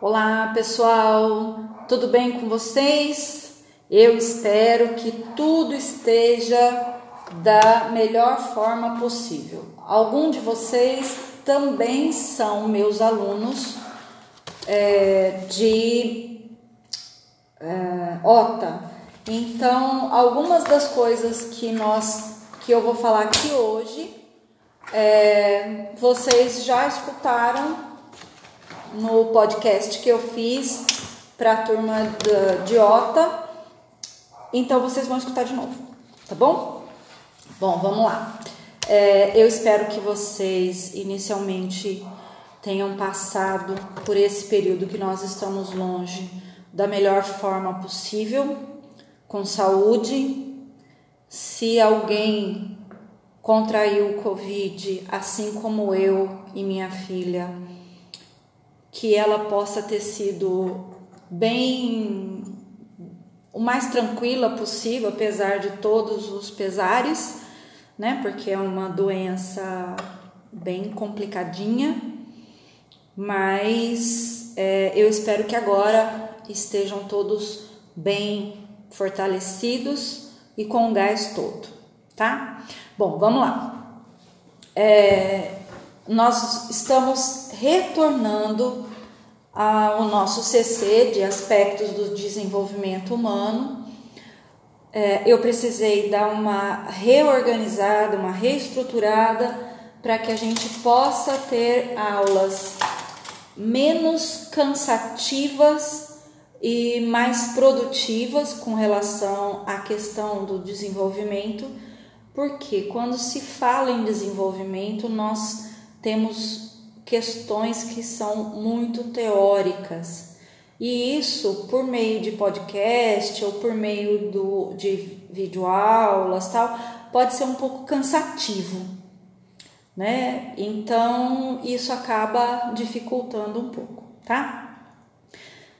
Olá pessoal, tudo bem com vocês? Eu espero que tudo esteja da melhor forma possível. Algum de vocês também são meus alunos é, de é, OTA. Então, algumas das coisas que nós que eu vou falar aqui hoje, é, vocês já escutaram no podcast que eu fiz para a turma de OTA. Então vocês vão escutar de novo, tá bom? Bom, vamos lá. É, eu espero que vocês inicialmente tenham passado por esse período que nós estamos longe da melhor forma possível, com saúde. Se alguém contraiu o Covid, assim como eu e minha filha, que ela possa ter sido bem o mais tranquila possível, apesar de todos os pesares, né? Porque é uma doença bem complicadinha, mas é, eu espero que agora estejam todos bem fortalecidos e com o gás todo, tá? Bom, vamos lá. É, nós estamos retornando ao nosso CC de aspectos do desenvolvimento humano. É, eu precisei dar uma reorganizada, uma reestruturada para que a gente possa ter aulas menos cansativas e mais produtivas com relação à questão do desenvolvimento, porque quando se fala em desenvolvimento, nós temos questões que são muito teóricas. E isso, por meio de podcast ou por meio do, de videoaulas, tal, pode ser um pouco cansativo, né? Então, isso acaba dificultando um pouco, tá?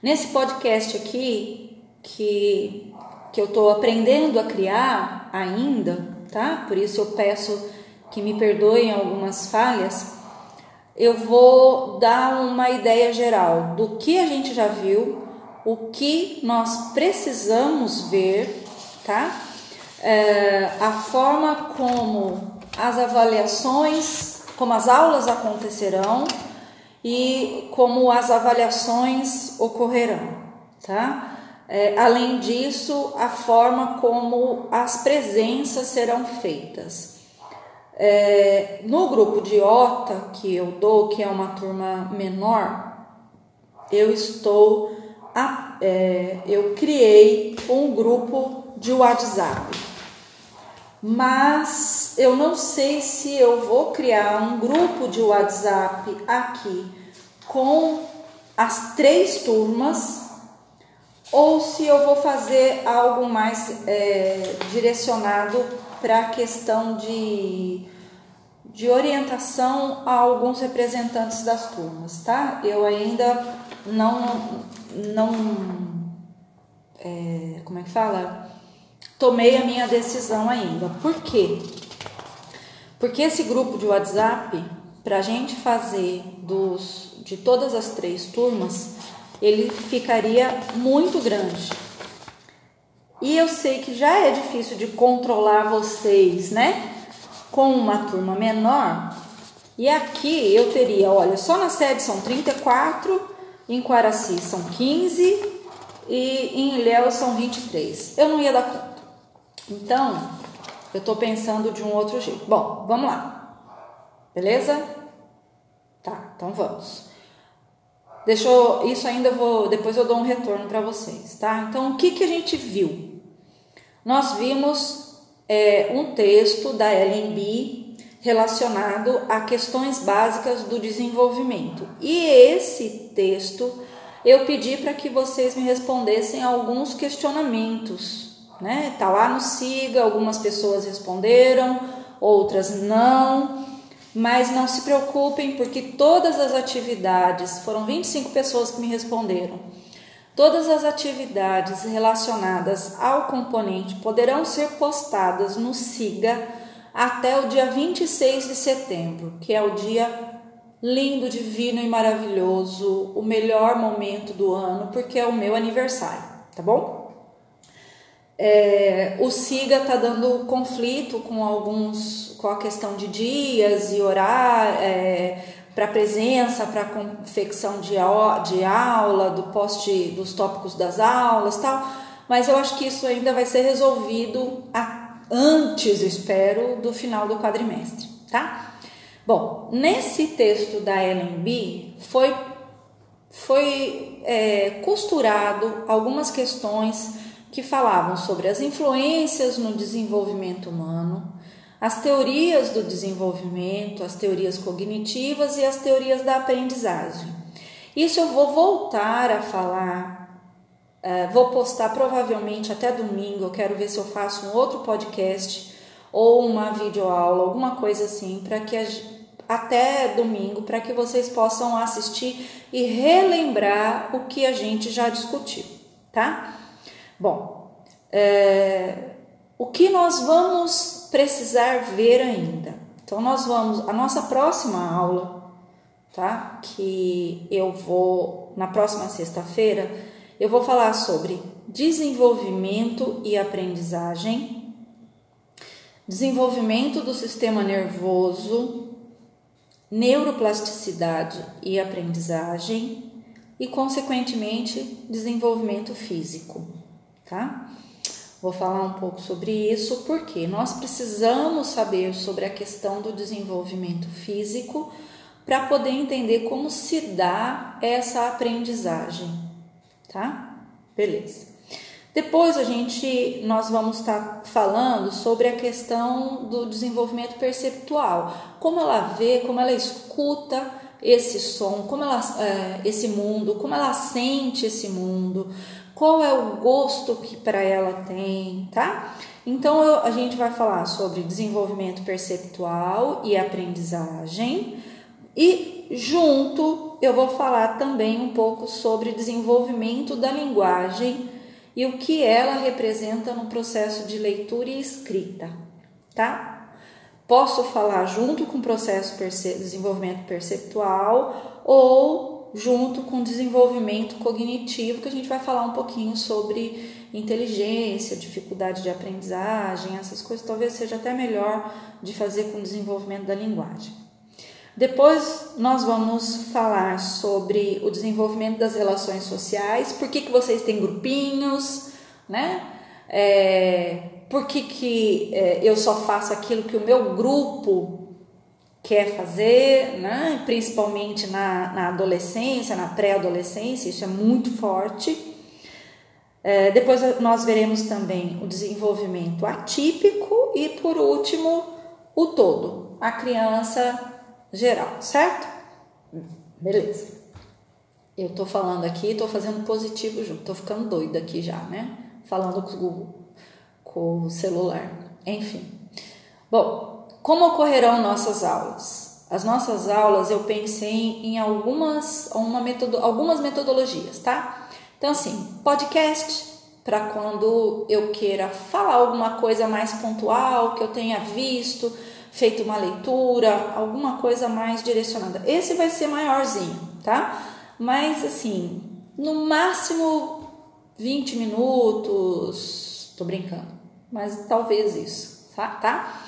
Nesse podcast aqui, que, que eu estou aprendendo a criar ainda, tá? Por isso eu peço que me perdoem algumas falhas, eu vou dar uma ideia geral do que a gente já viu, o que nós precisamos ver, tá? É, a forma como as avaliações, como as aulas acontecerão e como as avaliações ocorrerão, tá? É, além disso, a forma como as presenças serão feitas. É, no grupo de OTA que eu dou, que é uma turma menor, eu estou, a, é, eu criei um grupo de WhatsApp, mas eu não sei se eu vou criar um grupo de WhatsApp aqui com as três turmas ou se eu vou fazer algo mais é, direcionado para a questão de, de orientação a alguns representantes das turmas, tá? Eu ainda não, não é, como é que fala? Tomei a minha decisão ainda. Por quê? Porque esse grupo de WhatsApp, para a gente fazer dos, de todas as três turmas, ele ficaria muito grande. E eu sei que já é difícil de controlar vocês, né? Com uma turma menor. E aqui eu teria, olha, só na sede são 34, em Quaraci são 15 e em Ilhéus são 23. Eu não ia dar conta. Então, eu tô pensando de um outro jeito. Bom, vamos lá. Beleza? Tá, então vamos. Deixou isso ainda vou depois eu dou um retorno para vocês, tá? Então o que que a gente viu? Nós vimos é, um texto da LNB relacionado a questões básicas do desenvolvimento e esse texto eu pedi para que vocês me respondessem alguns questionamentos, né? Tá lá no Siga, algumas pessoas responderam, outras não. Mas não se preocupem, porque todas as atividades, foram 25 pessoas que me responderam, todas as atividades relacionadas ao componente poderão ser postadas no SIGA até o dia 26 de setembro, que é o dia lindo, divino e maravilhoso, o melhor momento do ano, porque é o meu aniversário, tá bom? É, o SIGA tá dando conflito com alguns, com a questão de dias e horário, é, para presença, para confecção de, de aula, do post dos tópicos das aulas, tal. Mas eu acho que isso ainda vai ser resolvido a, antes, espero, do final do quadrimestre, tá? Bom, nesse texto da Ellen B foi foi é, costurado algumas questões que falavam sobre as influências no desenvolvimento humano, as teorias do desenvolvimento, as teorias cognitivas e as teorias da aprendizagem. Isso eu vou voltar a falar, uh, vou postar provavelmente até domingo. Eu quero ver se eu faço um outro podcast ou uma videoaula, alguma coisa assim, para que até domingo, para que vocês possam assistir e relembrar o que a gente já discutiu, tá? Bom, é, o que nós vamos precisar ver ainda? Então, nós vamos, a nossa próxima aula, tá? Que eu vou, na próxima sexta-feira, eu vou falar sobre desenvolvimento e aprendizagem, desenvolvimento do sistema nervoso, neuroplasticidade e aprendizagem e, consequentemente, desenvolvimento físico, tá? Vou falar um pouco sobre isso porque nós precisamos saber sobre a questão do desenvolvimento físico para poder entender como se dá essa aprendizagem, tá? Beleza. Depois a gente nós vamos estar tá falando sobre a questão do desenvolvimento perceptual, como ela vê, como ela escuta esse som, como ela é, esse mundo, como ela sente esse mundo qual é o gosto que para ela tem, tá? Então eu, a gente vai falar sobre desenvolvimento perceptual e aprendizagem e junto eu vou falar também um pouco sobre desenvolvimento da linguagem e o que ela representa no processo de leitura e escrita, tá? Posso falar junto com o processo perce desenvolvimento perceptual ou junto com desenvolvimento cognitivo, que a gente vai falar um pouquinho sobre inteligência, dificuldade de aprendizagem, essas coisas talvez seja até melhor de fazer com o desenvolvimento da linguagem. Depois nós vamos falar sobre o desenvolvimento das relações sociais, por que, que vocês têm grupinhos, né? É, por que, que é, eu só faço aquilo que o meu grupo quer fazer, né? principalmente na, na adolescência, na pré-adolescência, isso é muito forte. É, depois nós veremos também o desenvolvimento atípico e, por último, o todo, a criança geral, certo? Beleza. Eu tô falando aqui, tô fazendo positivo junto, tô ficando doida aqui já, né? Falando com, com o celular. Enfim. Bom, como ocorrerão nossas aulas? As nossas aulas eu pensei em algumas, uma metodo, algumas metodologias, tá? Então, assim, podcast para quando eu queira falar alguma coisa mais pontual, que eu tenha visto, feito uma leitura, alguma coisa mais direcionada. Esse vai ser maiorzinho, tá? Mas, assim, no máximo 20 minutos, tô brincando, mas talvez isso, tá? tá?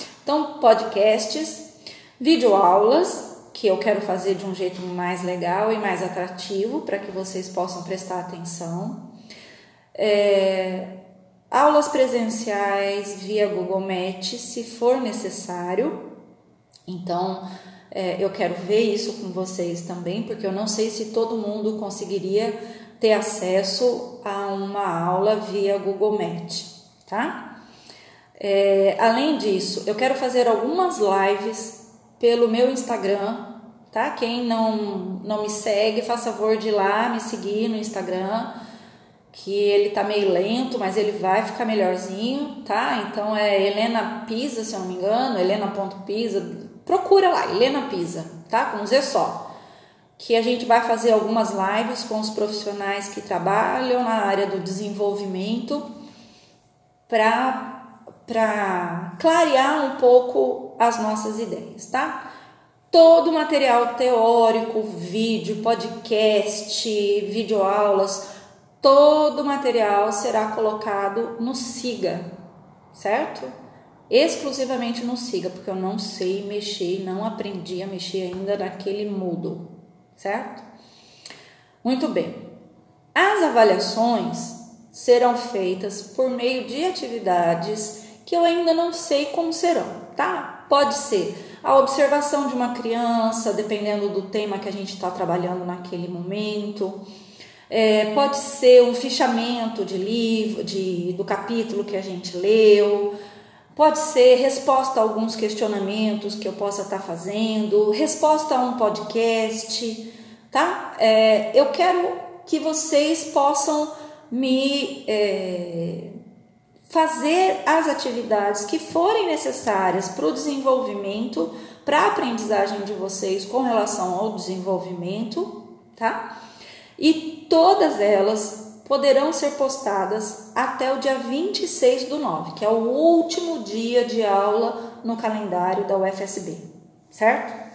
Podcasts, videoaulas, que eu quero fazer de um jeito mais legal e mais atrativo para que vocês possam prestar atenção. É, aulas presenciais via Google Meet, se for necessário. Então, é, eu quero ver isso com vocês também, porque eu não sei se todo mundo conseguiria ter acesso a uma aula via Google Meet, tá? É, além disso, eu quero fazer algumas lives pelo meu Instagram, tá? Quem não, não me segue, faça favor de ir lá me seguir no Instagram, que ele tá meio lento, mas ele vai ficar melhorzinho, tá? Então é Helena Pisa, se eu não me engano, Helena.pisa, procura lá, Helena Pisa, tá? Com Z só. Que a gente vai fazer algumas lives com os profissionais que trabalham na área do desenvolvimento para clarear um pouco as nossas ideias, tá? todo o material teórico, vídeo, podcast, videoaulas, todo o material será colocado no Siga, certo? Exclusivamente no Siga, porque eu não sei mexer, não aprendi a mexer ainda naquele Moodle, certo? Muito bem. As avaliações serão feitas por meio de atividades que eu ainda não sei como serão, tá? Pode ser a observação de uma criança, dependendo do tema que a gente está trabalhando naquele momento. É, pode ser um fichamento de livro, de, do capítulo que a gente leu. Pode ser resposta a alguns questionamentos que eu possa estar tá fazendo, resposta a um podcast, tá? É, eu quero que vocês possam me é, fazer as atividades que forem necessárias para o desenvolvimento, para a aprendizagem de vocês com relação ao desenvolvimento, tá? E todas elas poderão ser postadas até o dia 26 do 9, que é o último dia de aula no calendário da UFSB, certo?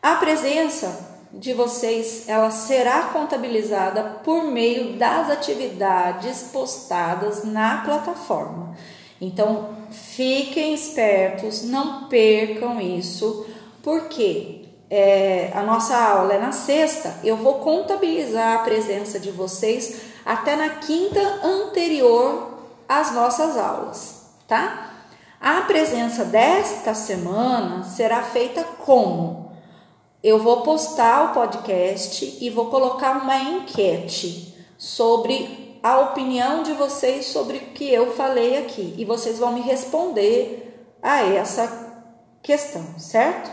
A presença de vocês ela será contabilizada por meio das atividades postadas na plataforma. Então, fiquem espertos, não percam isso, porque é, a nossa aula é na sexta, eu vou contabilizar a presença de vocês até na quinta anterior às nossas aulas, tá? A presença desta semana será feita como? Eu vou postar o podcast e vou colocar uma enquete sobre a opinião de vocês sobre o que eu falei aqui e vocês vão me responder a essa questão, certo?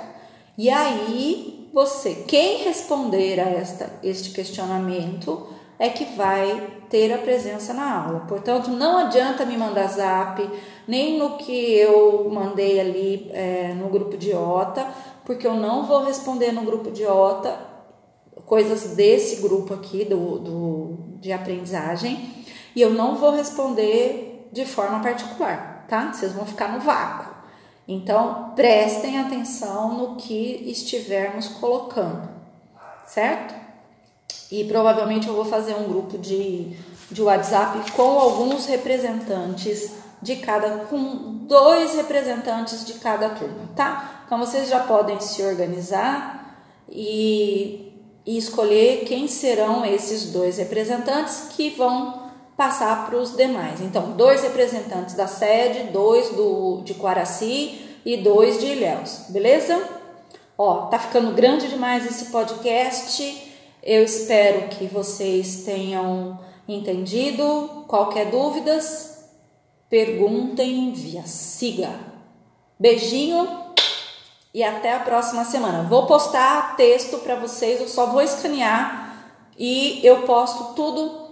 E aí você, quem responder a esta, este questionamento é que vai ter a presença na aula. Portanto, não adianta me mandar zap, nem no que eu mandei ali é, no grupo de OTA porque eu não vou responder no grupo de OTA coisas desse grupo aqui do, do de aprendizagem e eu não vou responder de forma particular, tá? Vocês vão ficar no vácuo. Então, prestem atenção no que estivermos colocando, certo? E provavelmente eu vou fazer um grupo de, de WhatsApp com alguns representantes de cada, com dois representantes de cada turma, tá? Então vocês já podem se organizar e, e escolher quem serão esses dois representantes que vão passar para os demais. Então, dois representantes da sede, dois do, de Quaraci e dois de Ilhéus, beleza? Ó, tá ficando grande demais esse podcast. Eu espero que vocês tenham entendido. Qualquer dúvidas, perguntem via siga. Beijinho e até a próxima semana. Vou postar texto para vocês, eu só vou escanear e eu posto tudo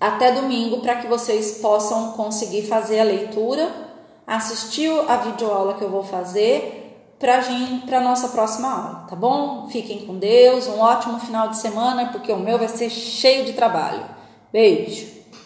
até domingo para que vocês possam conseguir fazer a leitura, assistir a videoaula que eu vou fazer para a nossa próxima aula, tá bom? Fiquem com Deus, um ótimo final de semana, porque o meu vai ser cheio de trabalho. Beijo!